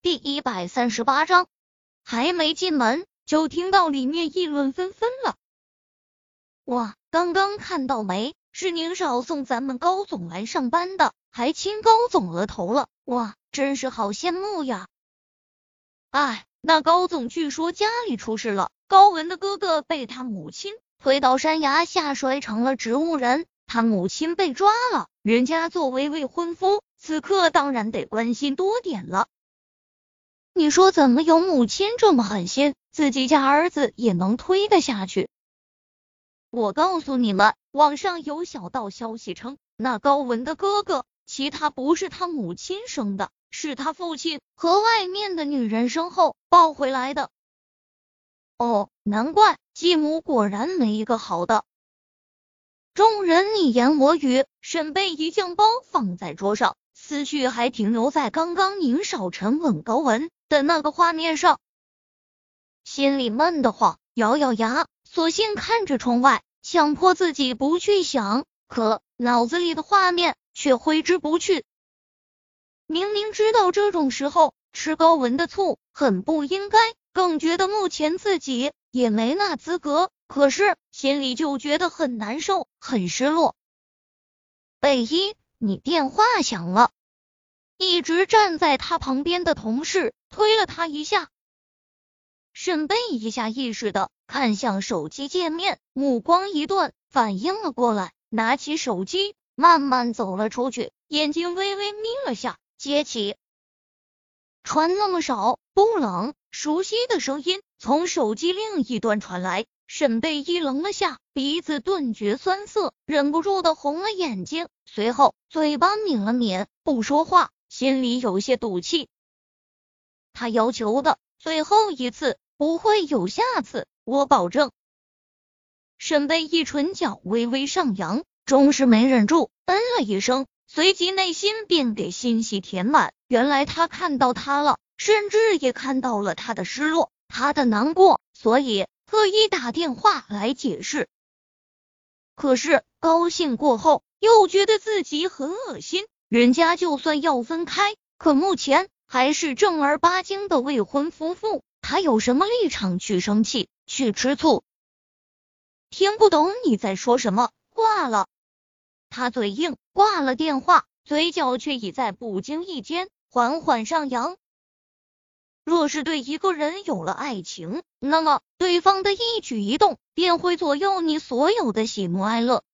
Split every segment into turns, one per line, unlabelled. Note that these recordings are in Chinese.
第一百三十八章，还没进门，就听到里面议论纷纷了。哇，刚刚看到没？是宁少送咱们高总来上班的，还亲高总额头了。哇，真是好羡慕呀！哎，那高总据说家里出事了，高文的哥哥被他母亲推到山崖下摔成了植物人，他母亲被抓了。人家作为未婚夫，此刻当然得关心多点了。你说怎么有母亲这么狠心，自己家儿子也能推得下去？我告诉你们，网上有小道消息称，那高文的哥哥，其他不是他母亲生的，是他父亲和外面的女人生后抱回来的。哦，难怪继母果然没一个好的。众人你言我语，沈贝一将包放在桌上。思绪还停留在刚刚宁少臣吻高文的那个画面上，心里闷得慌，咬咬牙，索性看着窗外，强迫自己不去想，可脑子里的画面却挥之不去。明明知道这种时候吃高文的醋很不应该，更觉得目前自己也没那资格，可是心里就觉得很难受，很失落。贝一，你电话响了。一直站在他旁边的同事推了他一下，沈贝一下意识的看向手机界面，目光一顿，反应了过来，拿起手机，慢慢走了出去，眼睛微微眯了下，接起。穿那么少不冷？熟悉的声音从手机另一端传来，沈贝一愣了下，鼻子顿觉酸涩，忍不住的红了眼睛，随后嘴巴抿了抿，不说话。心里有些赌气，他要求的最后一次不会有下次，我保证。沈贝一唇角微微上扬，终是没忍住，嗯了一声，随即内心便给欣喜填满。原来他看到他了，甚至也看到了他的失落，他的难过，所以特意打电话来解释。可是高兴过后，又觉得自己很恶心。人家就算要分开，可目前还是正儿八经的未婚夫妇，他有什么立场去生气、去吃醋？听不懂你在说什么，挂了。他嘴硬，挂了电话，嘴角却已在不经意间缓缓上扬。若是对一个人有了爱情，那么对方的一举一动便会左右你所有的喜怒哀乐。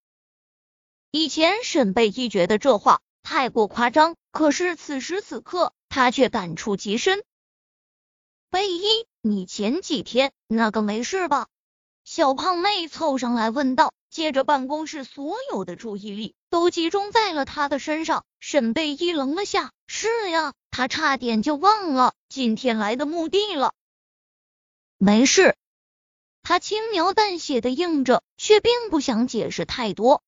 以前沈贝一觉得这话。太过夸张，可是此时此刻他却感触极深。贝伊，你前几天那个没事吧？小胖妹凑上来问道。接着办公室所有的注意力都集中在了他的身上。沈贝伊愣了下，是呀，他差点就忘了今天来的目的了。没事，他轻描淡写的应着，却并不想解释太多。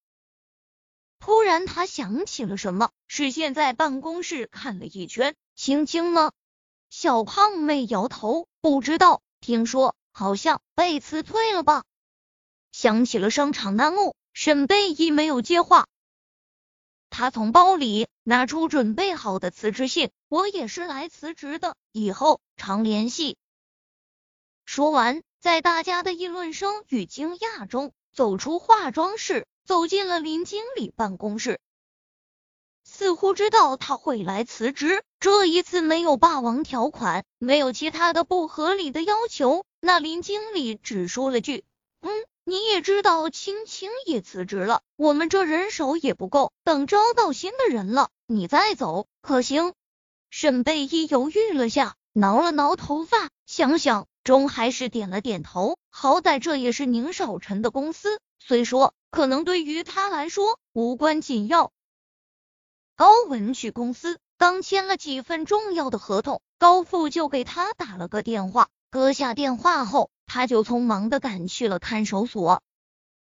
突然，他想起了什么，视线在办公室看了一圈。青青呢？小胖妹摇头，不知道。听说好像被辞退了吧？想起了商场那幕，沈贝依没有接话。他从包里拿出准备好的辞职信，我也是来辞职的，以后常联系。说完，在大家的议论声与惊讶中，走出化妆室。走进了林经理办公室，似乎知道他会来辞职。这一次没有霸王条款，没有其他的不合理的要求。那林经理只说了句：“嗯，你也知道，青青也辞职了，我们这人手也不够，等招到新的人了，你再走可行？”沈贝依犹豫了下，挠了挠头发，想想，终还是点了点头。好歹这也是宁少臣的公司，虽说。可能对于他来说无关紧要。高文去公司刚签了几份重要的合同，高富就给他打了个电话。搁下电话后，他就匆忙的赶去了看守所。